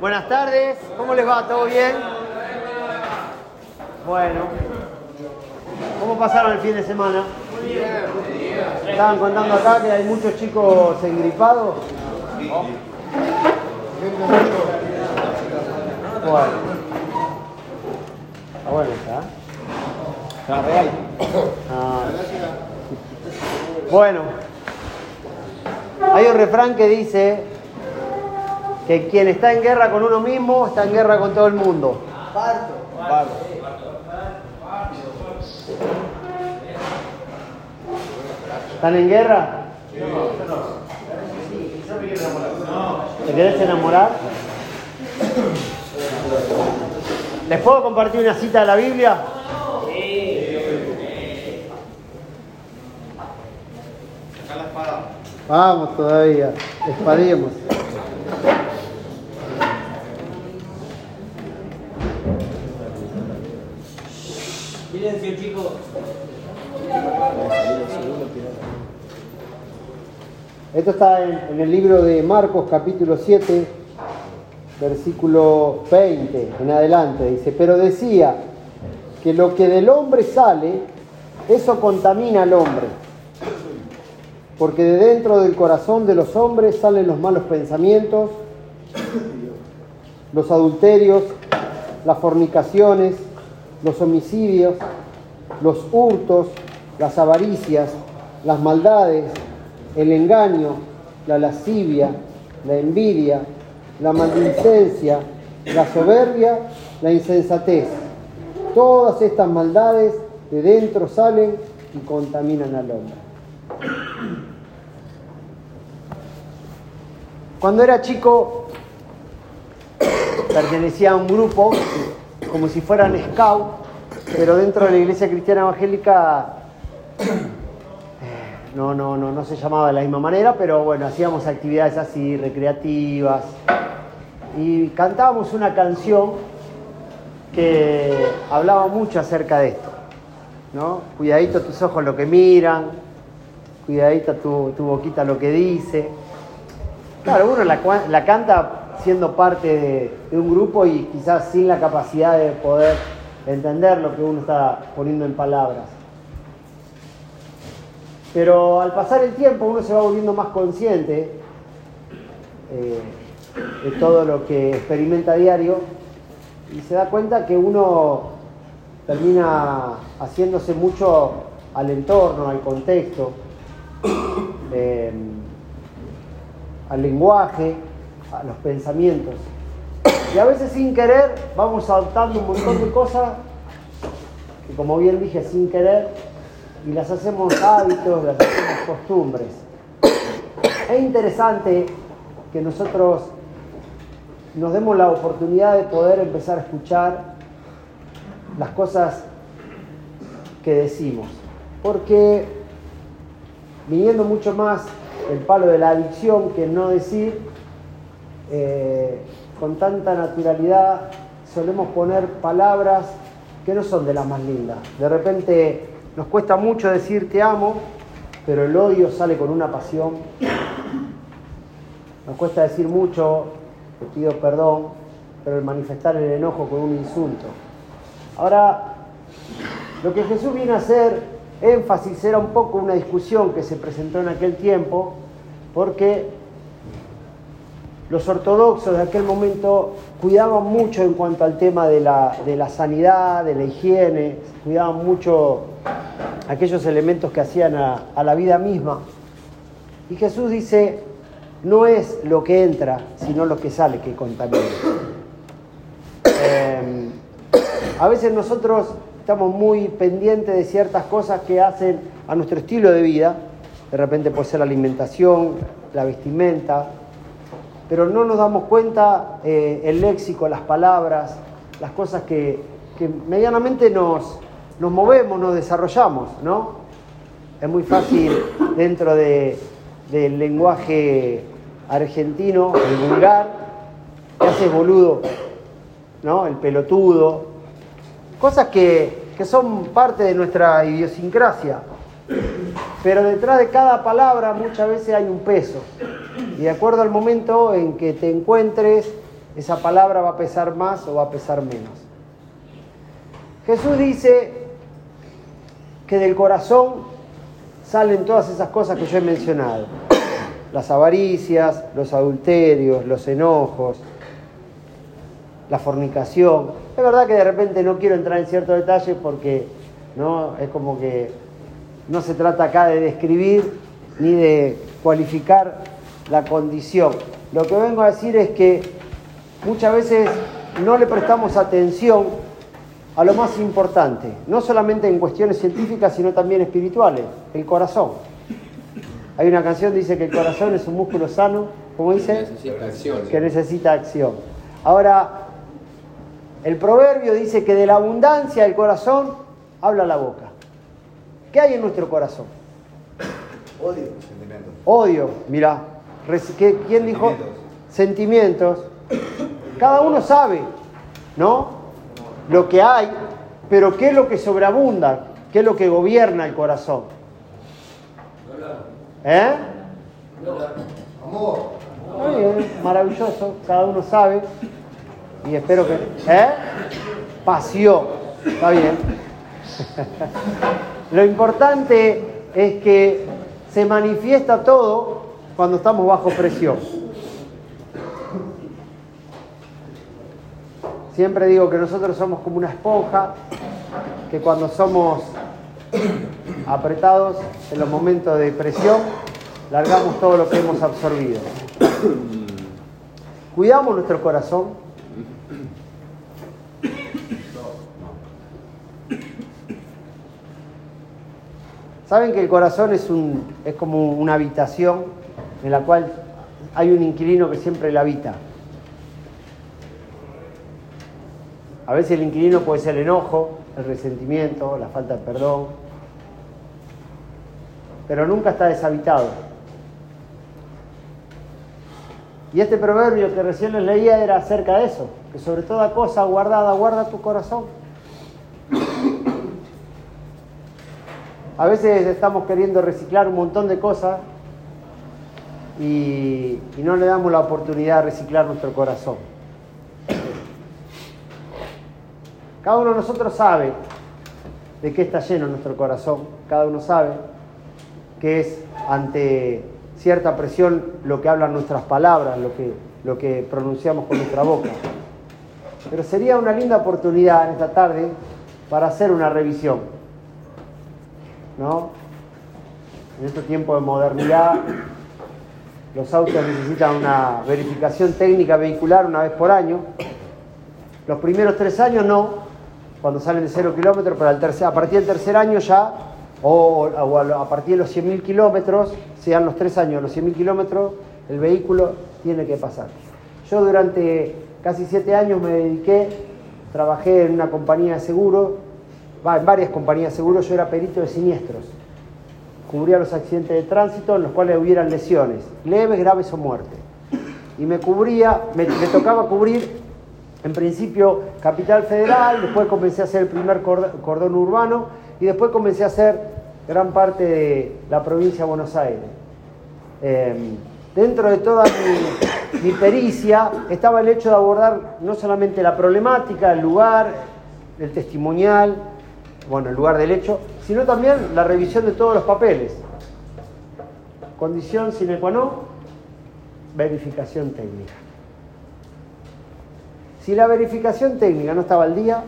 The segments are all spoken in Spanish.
Buenas tardes, ¿cómo les va? ¿Todo bien? Bueno, ¿cómo pasaron el fin de semana? Muy bien. Estaban contando acá que hay muchos chicos engripados. Bueno. Está bueno está. Está real. Ah. Bueno. Hay un refrán que dice que quien está en guerra con uno mismo está en guerra con todo el mundo. ¿Están en guerra? ¿Te querés enamorar? ¿Les puedo compartir una cita de la Biblia? Vamos todavía, espademos. Esto está en, el libro de Marcos capítulo 7, versículo 20 en adelante. Dice, pero decía que lo que del hombre sale, eso contamina al hombre. Porque de dentro del corazón de los hombres salen los malos pensamientos, los adulterios, las fornicaciones, los homicidios, los hurtos, las avaricias, las maldades, el engaño, la lascivia, la envidia, la maldicencia, la soberbia, la insensatez. Todas estas maldades de dentro salen y contaminan al hombre. Cuando era chico pertenecía a un grupo como si fueran scout, pero dentro de la iglesia cristiana evangélica no, no, no, no se llamaba de la misma manera, pero bueno, hacíamos actividades así, recreativas, y cantábamos una canción que hablaba mucho acerca de esto, ¿no? Cuidadito tus ojos lo que miran, cuidadito tu, tu boquita lo que dice. Claro, uno la, la canta siendo parte de un grupo y quizás sin la capacidad de poder entender lo que uno está poniendo en palabras. Pero al pasar el tiempo uno se va volviendo más consciente eh, de todo lo que experimenta a diario y se da cuenta que uno termina haciéndose mucho al entorno, al contexto, eh, al lenguaje, a los pensamientos. Y a veces sin querer vamos adoptando un montón de cosas que como bien dije, sin querer, y las hacemos hábitos, las hacemos costumbres. Es interesante que nosotros nos demos la oportunidad de poder empezar a escuchar las cosas que decimos. Porque viniendo mucho más el palo de la adicción que no decir, eh, con tanta naturalidad solemos poner palabras que no son de las más lindas. De repente nos cuesta mucho decir te amo, pero el odio sale con una pasión. Nos cuesta decir mucho, te pido perdón, pero el manifestar el enojo con un insulto. Ahora, lo que Jesús viene a hacer énfasis era un poco una discusión que se presentó en aquel tiempo, porque los ortodoxos de aquel momento cuidaban mucho en cuanto al tema de la, de la sanidad, de la higiene, cuidaban mucho aquellos elementos que hacían a, la vida misma. Y Jesús dice, no es lo que entra, sino lo que sale que contamina. Eh, a veces nosotros estamos muy pendientes de ciertas cosas que hacen a nuestro estilo de vida. De repente puede ser la alimentación, la vestimenta, pero no nos damos cuenta eh, el léxico, las palabras, las cosas que medianamente nos, nos movemos, nos desarrollamos, ¿no? Es muy fácil dentro de, del lenguaje argentino, el vulgar, que haces boludo, ¿no? El pelotudo, cosas que, que son parte de nuestra idiosincrasia. Pero detrás de cada palabra muchas veces hay un peso. Y de acuerdo al momento en que te encuentres, esa palabra va a pesar más o va a pesar menos. Jesús dice que del corazón salen todas esas cosas que yo he mencionado. Las avaricias, los adulterios, los enojos, la fornicación. Es verdad que de repente no quiero entrar en ciertos detalles porque ¿no? es como que no se trata acá de describir ni de cualificar la condición. Lo que vengo a decir es que muchas veces no le prestamos atención a lo más importante, no solamente en cuestiones científicas, sino también espirituales, el corazón. Hay una canción que dice que el corazón es un músculo sano, ¿cómo dice? Que necesita acción. Ahora, el proverbio dice que de la abundancia del corazón habla la boca. ¿Qué hay en nuestro corazón? Odio. Odio, mira. ¿Quién dijo? Sentimientos. Cada uno sabe, ¿no? Lo que hay, pero ¿qué es lo que sobreabunda? ¿Qué es lo que gobierna el corazón? ¿Eh? Amor. Muy bien, maravilloso, cada uno sabe. Y espero que. ¿Eh? Pasión. Está bien. Lo importante es que se manifiesta todo cuando estamos bajo presión. Siempre digo que nosotros somos como una esponja, que cuando somos apretados en los momentos de presión, largamos todo lo que hemos absorbido. Cuidamos nuestro corazón, Saben que el corazón es, un, es como una habitación en la cual hay un inquilino que siempre la habita. A veces el inquilino puede ser el enojo, el resentimiento, la falta de perdón, pero nunca está deshabitado. Y este proverbio que recién les leía era acerca de eso, que sobre toda cosa guardada guarda tu corazón. A veces estamos queriendo reciclar un montón de cosas y, no le damos la oportunidad de reciclar nuestro corazón. Cada uno de nosotros sabe de qué está lleno nuestro corazón, cada uno sabe que es ante cierta presión lo que hablan nuestras palabras, lo que, lo que pronunciamos con nuestra boca. Pero sería una linda oportunidad en esta tarde para hacer una revisión ¿no? En este tiempo de modernidad, los autos necesitan una verificación técnica vehicular una vez por año. Los primeros tres años no, cuando salen de cero kilómetros, pero a partir del tercer año ya, o, a partir de los 100.000 kilómetros, sean los tres años, los 100.000 kilómetros, el vehículo tiene que pasar. Yo durante casi siete años me dediqué, trabajé en una compañía de seguros en varias compañías de seguros, yo era perito de siniestros. Cubría los accidentes de tránsito en los cuales hubieran lesiones, leves, graves o muerte. Y me cubría, me, tocaba cubrir en principio Capital Federal, después comencé a hacer el primer cordón urbano y después comencé a hacer gran parte de la provincia de Buenos Aires. Em, dentro de toda mi, mi, pericia estaba el hecho de abordar no solamente la problemática, el lugar, el testimonial, bueno, el lugar del hecho, sino también la revisión de todos los papeles. Condición sine qua non, verificación técnica. Si la verificación técnica no estaba al día,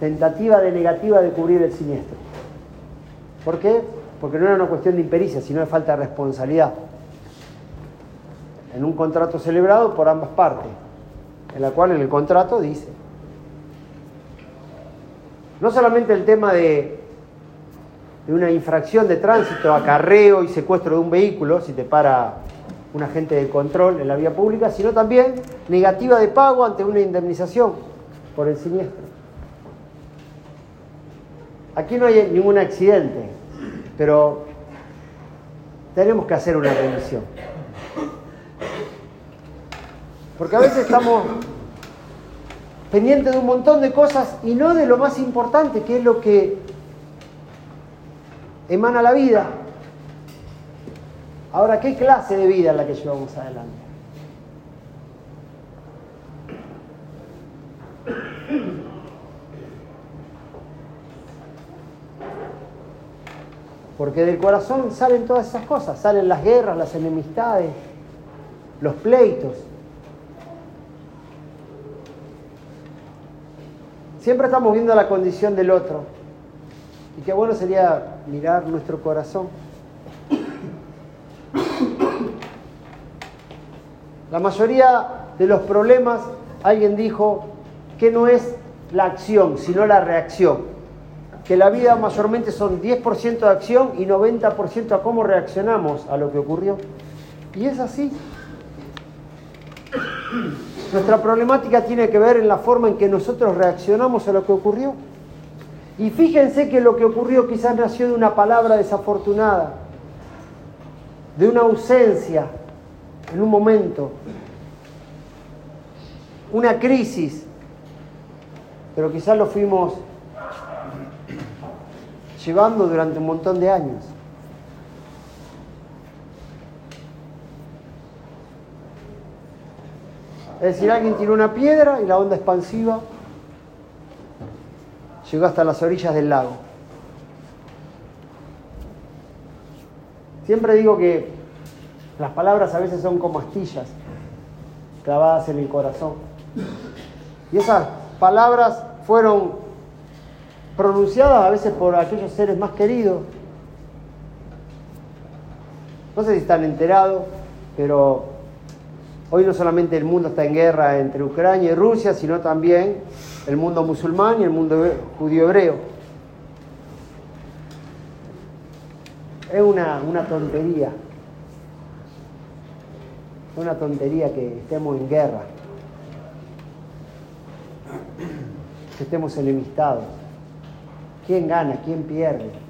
tentativa de negativa de cubrir el siniestro. ¿Por qué? Porque no era una cuestión de impericia, sino de falta de responsabilidad. En un contrato celebrado por ambas partes en la cual en el contrato dice, no solamente el tema de, de una infracción de tránsito, acarreo y secuestro de un vehículo, si te para un agente de control en la vía pública, sino también negativa de pago ante una indemnización por el siniestro. Aquí no hay ningún accidente, pero tenemos que hacer una revisión. Porque a veces estamos pendientes de un montón de cosas y no de lo más importante, que es lo que emana la vida. Ahora, ¿qué clase de vida es la que llevamos adelante? Porque del corazón salen todas esas cosas, salen las guerras, las enemistades, los pleitos. Siempre estamos viendo la condición del otro. Y qué bueno sería mirar nuestro corazón. La mayoría de los problemas, alguien dijo, que no es la acción, sino la reacción que la vida mayormente son 10% de acción y 90% a cómo reaccionamos a lo que ocurrió. Y es así. Nuestra problemática tiene que ver en la forma en que nosotros reaccionamos a lo que ocurrió. Y fíjense que lo que ocurrió quizás nació de una palabra desafortunada, de una ausencia en un momento, una crisis, pero quizás lo fuimos llevando durante un montón de años. Es decir, alguien tiró una piedra y la onda expansiva llegó hasta las orillas del lago. Siempre digo que las palabras a veces son como astillas clavadas en el corazón. Y esas palabras fueron pronunciadas a veces por aquellos seres más queridos. No sé si están enterados, pero hoy no solamente el mundo está en guerra entre Ucrania y Rusia, sino también el mundo musulmán y el mundo judío hebreo. Es una, una tontería. Es una tontería que estemos en guerra, que estemos enemistados. ¿Quién gana? ¿Quién pierde?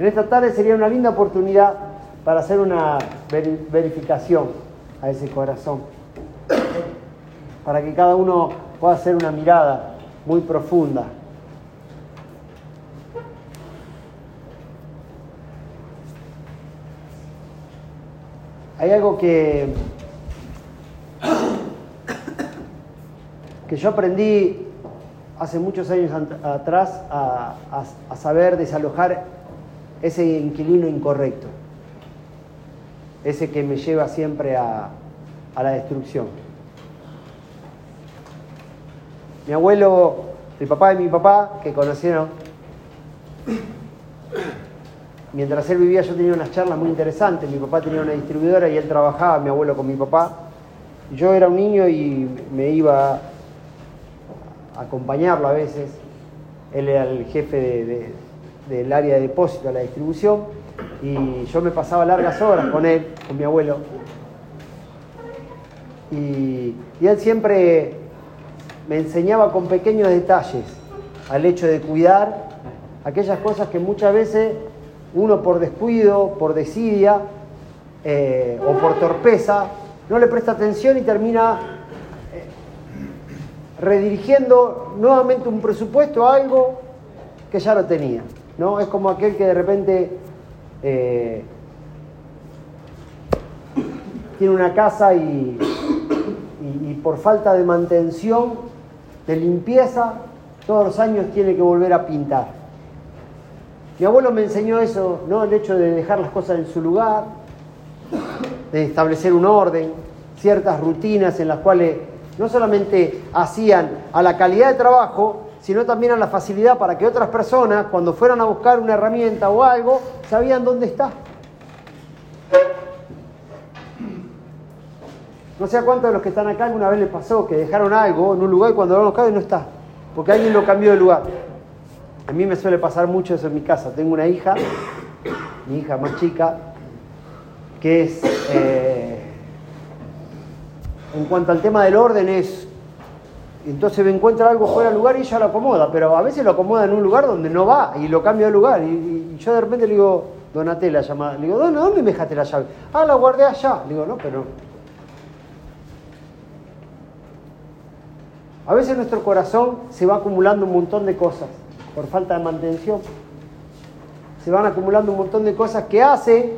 En esta tarde sería una linda oportunidad para hacer una verificación a ese corazón, para que cada uno pueda hacer una mirada muy profunda. Hay algo que, que yo aprendí hace muchos años atrás a, saber desalojar ese inquilino incorrecto, ese que me lleva siempre a, a la destrucción. Mi abuelo, el papá de mi papá, que conocieron, mientras él vivía yo tenía unas charlas muy interesantes. Mi papá tenía una distribuidora y él trabajaba, mi abuelo con mi papá. Yo era un niño y me iba a acompañarlo a veces. Él era el jefe del área de depósito de la distribución y yo me pasaba largas horas con él, con mi abuelo. Y, y él siempre me enseñaba con pequeños detalles al hecho de cuidar aquellas cosas que muchas veces uno por descuido, por desidia eh, o por torpeza, no le presta atención y termina eh, redirigiendo nuevamente un presupuesto a algo que ya lo tenía. ¿No? Es como aquel que de repente eh, tiene una casa y, y por falta de mantención, de limpieza, todos los años tiene que volver a pintar. Mi abuelo me enseñó eso, ¿no? El hecho de dejar las cosas en su lugar, de establecer un orden, ciertas rutinas en las cuales no solamente hacían a la calidad de trabajo, sino también a la facilidad para que otras personas, cuando fueran a buscar una herramienta o algo, sabían dónde está. No sé a cuántos de los que están acá alguna vez les pasó que dejaron algo en un lugar y cuando lo buscaron no está, porque alguien lo cambió de lugar. A mí me suele pasar mucho eso en mi casa. Tengo una hija, mi hija más chica, que es, eh, en cuanto al tema del orden, es, entonces me encuentra algo fuera de lugar y ella lo acomoda, pero a veces lo acomoda en un lugar donde no va y lo cambia de lugar. Y, yo de repente le digo, Donatella llamada, le digo, ¿dónde me dejaste la llave? Ah, la guardé allá. Le digo, no, pero A veces nuestro corazón se va acumulando un montón de cosas por falta de mantención. Se van acumulando un montón de cosas que hace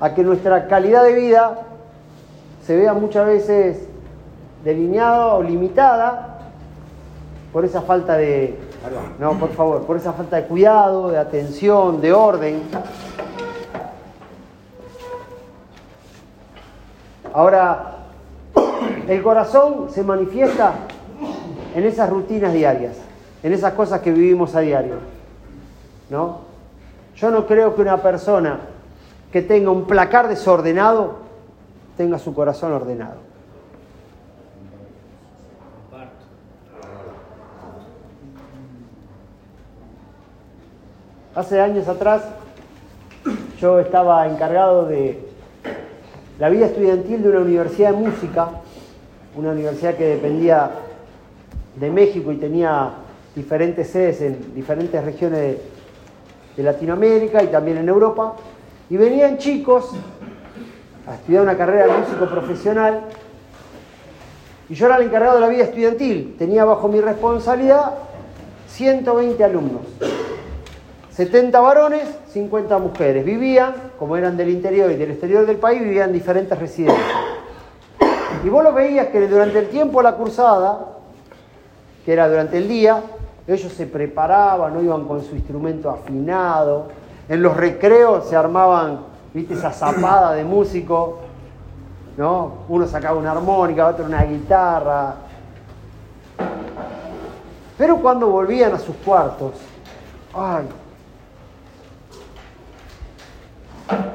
a que nuestra calidad de vida se vea muchas veces delineada o limitada por esa falta de, no, por favor, por esa falta de cuidado, de atención, de orden. Ahora, el corazón se manifiesta en esas rutinas diarias, en esas cosas que vivimos a diario. ¿No? Yo no creo que una persona que tenga un placar desordenado tenga su corazón ordenado. Hace años atrás yo estaba encargado de la vida estudiantil de una universidad de música, una universidad que dependía de México y tenía diferentes sedes en diferentes regiones de, Latinoamérica y también en Europa. Y venían chicos a estudiar una carrera de músico profesional y yo era el encargado de la vida estudiantil. Tenía bajo mi responsabilidad 120 alumnos. 70 varones, 50 mujeres. Vivían, como eran del interior y del exterior del país, vivían en diferentes residencias. Y vos lo veías que durante el tiempo de la cursada, que era durante el día, ellos se preparaban, no iban con su instrumento afinado. En los recreos se armaban, viste, esa zapada de músico, ¿no? Uno sacaba una armónica, otro una guitarra. Pero cuando volvían a sus cuartos, ay,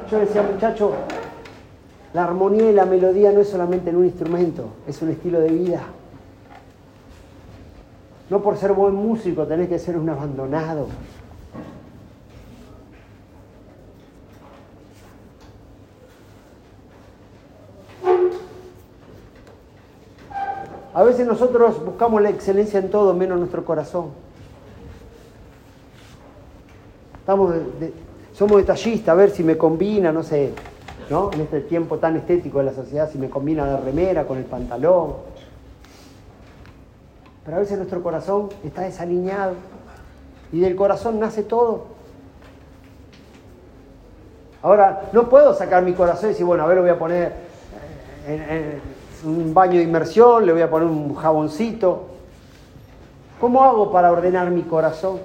Yo decía, muchacho, la armonía y la melodía no es solamente en un instrumento, es un estilo de vida. No por ser buen músico tenés que ser un abandonado. A veces nosotros buscamos la excelencia en todo menos nuestro corazón. Estamos de, de, somos detallistas, a ver si me combina, no sé, ¿no? En este tiempo tan estético de la sociedad, si me combina la remera con el pantalón. Pero a veces nuestro corazón está desalineado y del corazón nace todo. Ahora, no puedo sacar mi corazón y decir, bueno, a ver, lo voy a poner en, un baño de inmersión, le voy a poner un jaboncito. ¿Cómo hago para ordenar mi corazón?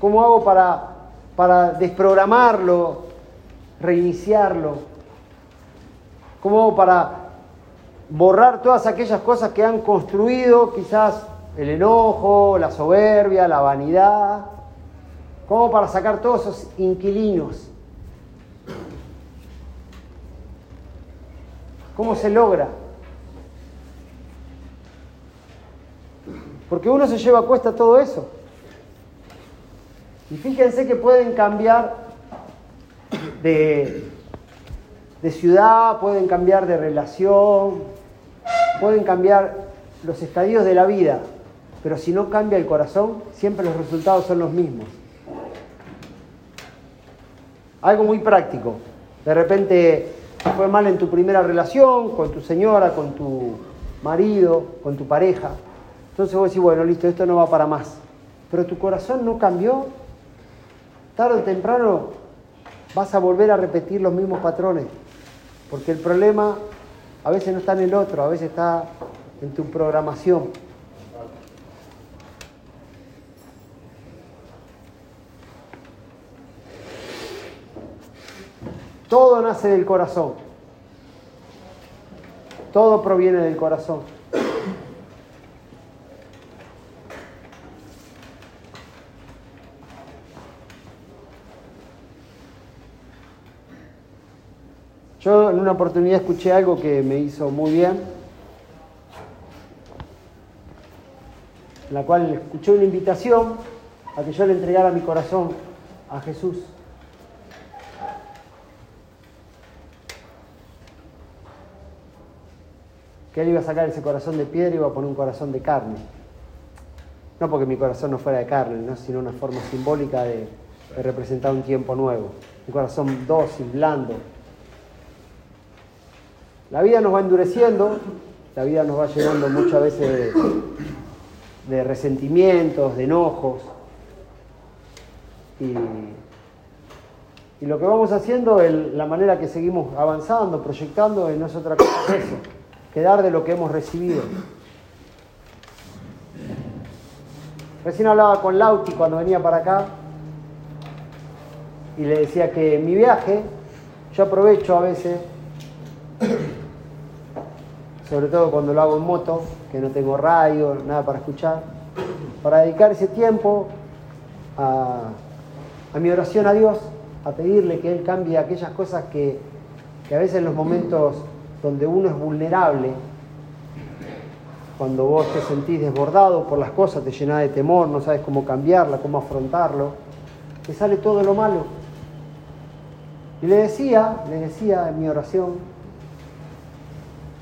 ¿Cómo hago para para desprogramarlo, reiniciarlo? ¿Cómo para borrar todas aquellas cosas que han construido quizás el enojo, la soberbia, la vanidad? ¿Cómo para sacar todos esos inquilinos? ¿Cómo se logra? Porque uno se lleva a cuesta todo eso. Y fíjense que pueden cambiar de, de, ciudad, pueden cambiar de relación, pueden cambiar los estadios de la vida, pero si no cambia el corazón, siempre los resultados son los mismos. Algo muy práctico. De repente fue mal en tu primera relación, con tu señora, con tu marido, con tu pareja. Entonces vos decís, bueno, listo, esto no va para más. Pero tu corazón no cambió, tarde o temprano vas a volver a repetir los mismos patrones, porque el problema a veces no está en el otro, a veces está en tu programación. Todo nace del corazón. Todo proviene del corazón. Yo en una oportunidad escuché algo que me hizo muy bien, en la cual escuché una invitación a que yo le entregara mi corazón a Jesús. Que él iba a sacar ese corazón de piedra y iba a poner un corazón de carne. No porque mi corazón no fuera de carne, ¿no? sino una forma simbólica de, de representar un tiempo nuevo. Un corazón dócil, blando, la vida nos va endureciendo la vida nos va llenando muchas veces de, resentimientos, de enojos. Y, lo que vamos haciendo, la manera que seguimos avanzando, proyectando, no es otra cosa que eso, que dar de lo que hemos recibido. Recién hablaba con Lauti cuando venía para acá y le decía que en mi viaje yo aprovecho a veces, sobre todo cuando lo hago en moto, que no tengo radio, nada para escuchar, para dedicar ese tiempo a, a mi oración a Dios, a pedirle que Él cambie aquellas cosas que, que a veces en los momentos donde uno es vulnerable, cuando vos te sentís desbordado por las cosas, te llenás de temor, no sabes cómo cambiarla, cómo afrontarlo, te sale todo lo malo. Y le decía, le decía en mi oración,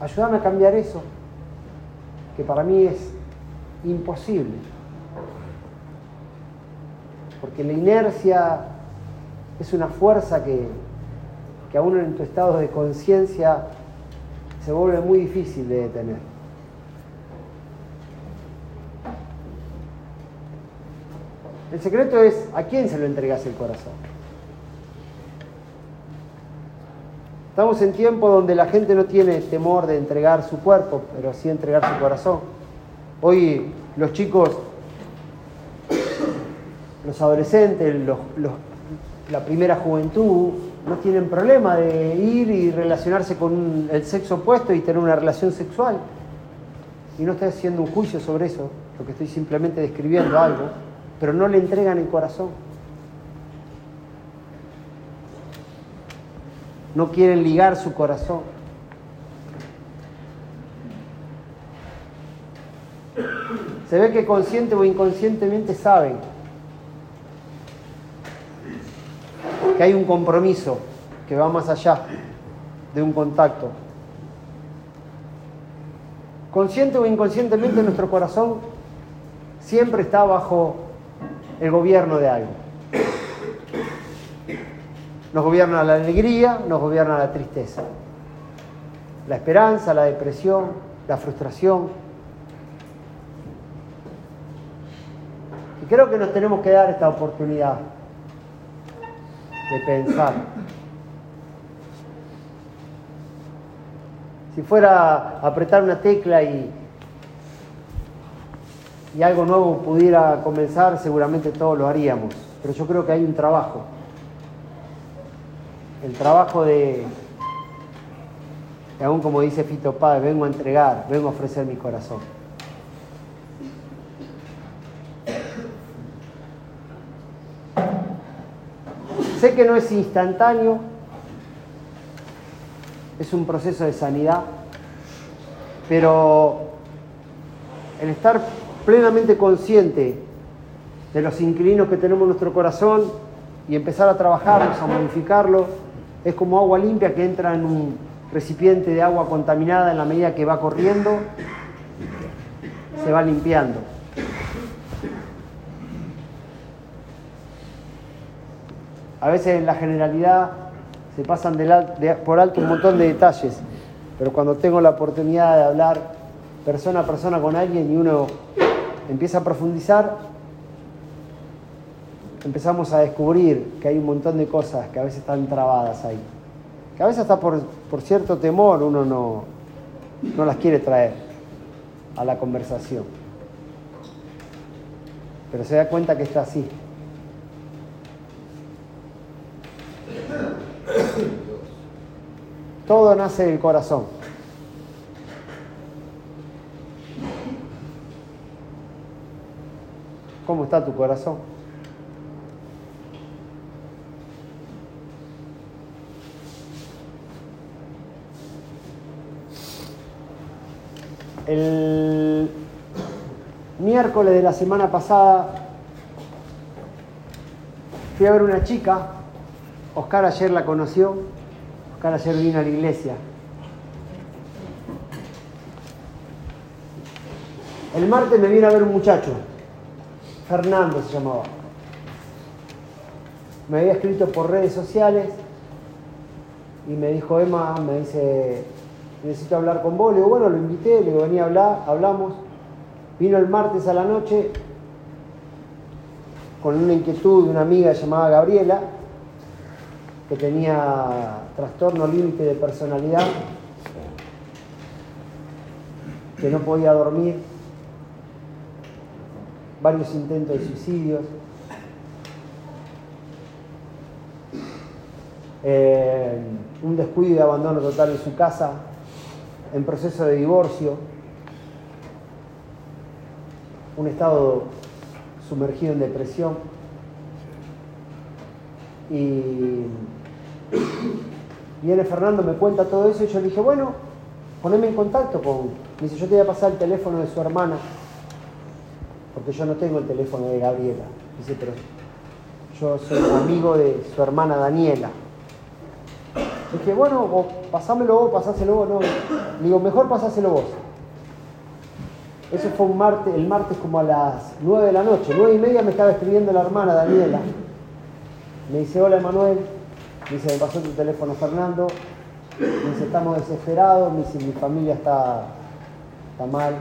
ayúdame a cambiar eso, que para mí es imposible. Porque la inercia es una fuerza que, que en tu estado de conciencia se vuelve muy difícil de detener. El secreto es a quién se lo entregas el corazón. Estamos en tiempo donde la gente no tiene temor de entregar su cuerpo, pero sí entregar su corazón. Hoy los chicos, los adolescentes, la primera juventud, no tienen problema de ir y relacionarse con el sexo opuesto y tener una relación sexual. Y no estoy haciendo un juicio sobre eso, lo que estoy simplemente describiendo algo, pero no le entregan el corazón. No quieren ligar su corazón. Se ve que consciente o inconscientemente saben que hay un compromiso que va más allá de un contacto. Consciente o inconscientemente nuestro corazón siempre está bajo el gobierno de algo. Nos gobierna la alegría, nos gobierna la tristeza, la esperanza, la depresión, la frustración. Y creo que nos tenemos que dar esta oportunidad de pensar. Si fuera apretar una tecla y, y algo nuevo pudiera comenzar, seguramente todos lo haríamos. Pero yo creo que hay un trabajo. El trabajo de, aún como dice Fito Páez, vengo a entregar, vengo a ofrecer mi corazón. Sé que no es instantáneo, es un proceso de sanidad, pero el estar plenamente consciente de los inquilinos que tenemos en nuestro corazón y empezar a trabajarlos, a modificarlo, es como agua limpia que entra en un recipiente de agua contaminada en la medida que va corriendo, se va limpiando. A veces en la generalidad se pasan por alto un montón de detalles, pero cuando tengo la oportunidad de hablar persona a persona con alguien y uno empieza a profundizar, empezamos a descubrir que hay un montón de cosas que a veces están trabadas ahí. Que a veces hasta por, por cierto temor uno no, no las quiere traer a la conversación. Pero se da cuenta que está así. Todo nace del corazón. ¿Cómo está tu corazón? El miércoles de la semana pasada fui a ver una chica, Oscar ayer la conoció, Oscar ayer vino a la iglesia. El martes me viene a ver un muchacho, Fernando se llamaba. Me había escrito por redes sociales y me dijo, Emma, me dice, necesito hablar con vos. Le digo, bueno, lo invité, le digo, vení a hablar, hablamos. Vino el martes a la noche con una inquietud de una amiga llamada Gabriela, que tenía trastorno límite de personalidad, que no podía dormir, varios intentos de suicidios. Eh, un descuido y abandono total en su casa, en proceso de divorcio, un estado sumergido en depresión. Y viene Fernando, me cuenta todo eso y yo le dije, bueno, poneme en contacto con... Me dice, yo te voy a pasar el teléfono de su hermana, porque yo no tengo el teléfono de Gabriela. Dice, pero yo soy amigo de su hermana Daniela. Dije, bueno, o pasámelo vos, pasáselo vos, no. Digo, mejor pasáselo vos. Eso fue un martes, el martes como a las 9 de la noche. Nueve y media me estaba escribiendo la hermana Daniela. Me dice, hola Emanuel. Me dice, me pasó tu teléfono Fernando. Me dice, estamos desesperados. Me mi familia está, está mal.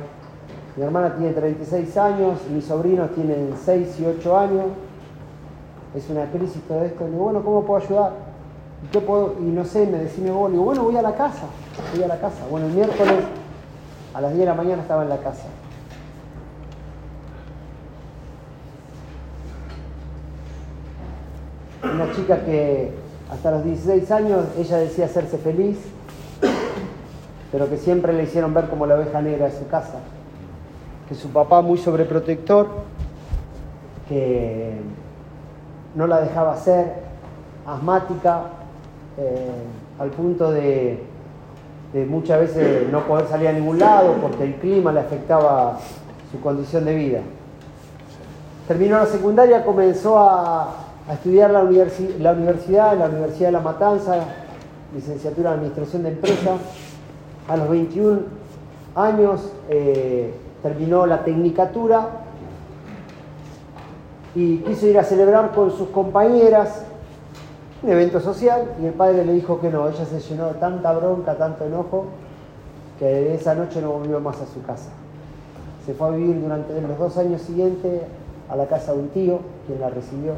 Mi hermana tiene 36 años, mis sobrinos tienen 6 y 8 años. Es una crisis todo esto. Le digo, bueno, ¿cómo puedo ayudar? ¿Y no sé, me decime vos, digo, bueno, voy a la casa, voy a la casa. Bueno, el miércoles a las 10 de la mañana estaba en la casa. Una chica que hasta los 16 años ella decía hacerse feliz, pero que siempre le hicieron ver como la oveja negra de su casa. Que su papá muy sobreprotector, que no la dejaba ser, asmática, eh, al punto de, muchas veces no poder salir a ningún lado porque el clima le afectaba su condición de vida. Terminó la secundaria, comenzó a, estudiar la, la universidad, la Universidad de La Matanza, licenciatura en Administración de Empresas. A los 21 años eh, terminó la tecnicatura y quiso ir a celebrar con sus compañeras un evento social y el padre le dijo que no, ella se llenó de tanta bronca, tanto enojo, que esa noche no volvió más a su casa. Se fue a vivir durante los dos años siguientes a la casa de un tío, quien la recibió,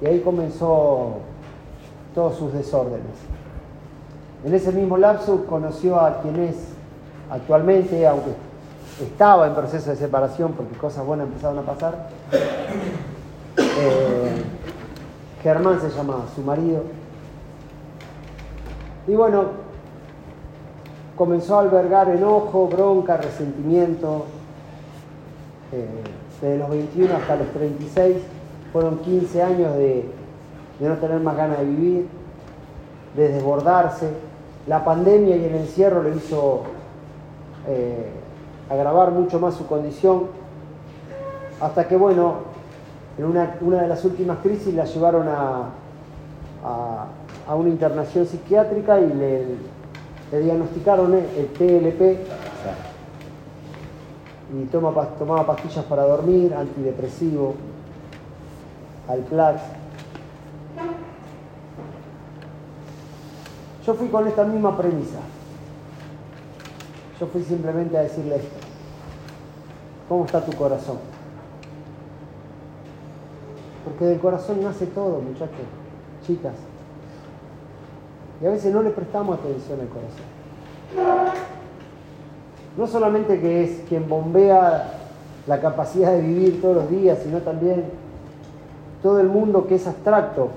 y ahí comenzó todos sus desórdenes. En ese mismo lapso conoció a quien es actualmente, aunque estaba en proceso de separación porque cosas buenas empezaron a pasar, eh, Germán se llamaba, su marido. Y bueno, comenzó a albergar enojo, bronca, resentimiento. Eh, desde los 21 hasta los 36 fueron 15 años de, no tener más ganas de vivir, de desbordarse. La pandemia y el encierro le hizo eh, agravar mucho más su condición, hasta que bueno, en una, de las últimas crisis la llevaron a, a, una internación psiquiátrica y le, diagnosticaron el TLP y toma, tomaba pastillas para dormir, antidepresivo, Alplax. Yo fui con esta misma premisa. Yo fui simplemente a decirle esto. ¿Cómo está tu corazón? Porque del corazón nace todo, muchachos, chicas. Y a veces no le prestamos atención al corazón. No solamente que es quien bombea la capacidad de vivir todos los días, sino también todo el mundo que es abstracto,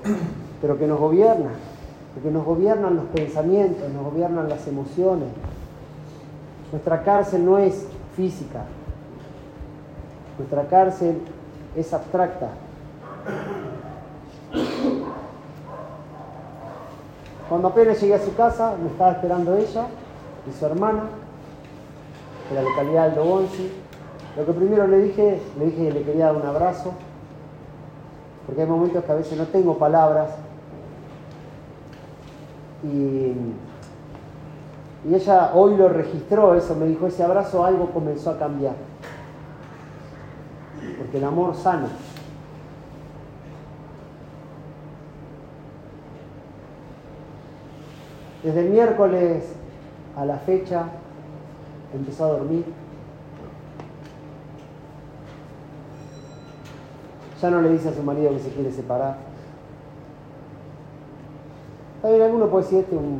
pero que nos gobierna, porque nos gobiernan los pensamientos, nos gobiernan las emociones. Nuestra cárcel no es física, nuestra cárcel es abstracta, cuando apenas llegué a su casa, me estaba esperando ella y su hermana, de la localidad de Aldo Lo que primero le dije, le dije que le quería dar un abrazo, porque hay momentos que a veces no tengo palabras. Y, y ella hoy lo registró eso, me dijo, ese abrazo algo comenzó a cambiar. Porque el amor sana. Desde el miércoles a la fecha empezó a dormir. Ya no le dice a su marido que se quiere separar. También alguno puede decir este un,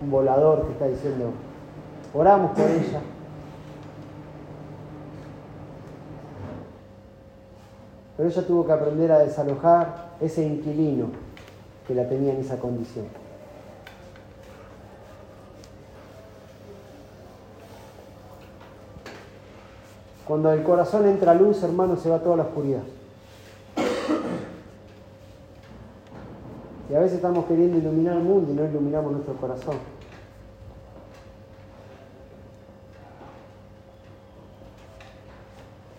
un volador que está diciendo, oramos por ella. Pero ella tuvo que aprender a desalojar ese inquilino que la tenía en esa condición. Cuando el corazón entra luz, hermano, se va toda la oscuridad. Y a veces estamos queriendo iluminar el mundo y no iluminamos nuestro corazón.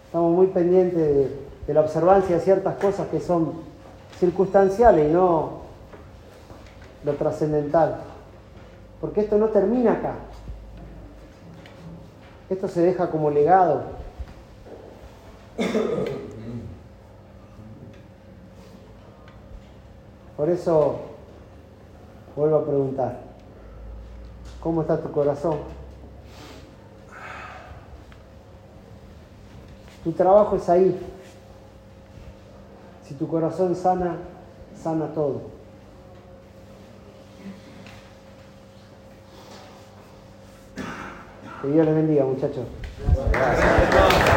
Estamos muy pendientes de, de la observancia de ciertas cosas que son circunstanciales y no lo trascendental. Porque esto no termina acá. Esto se deja como legado. Por eso vuelvo a preguntar, ¿cómo está tu corazón? Tu trabajo es ahí. Si tu corazón sana, sana todo. Que Dios les bendiga, muchachos. Gracias.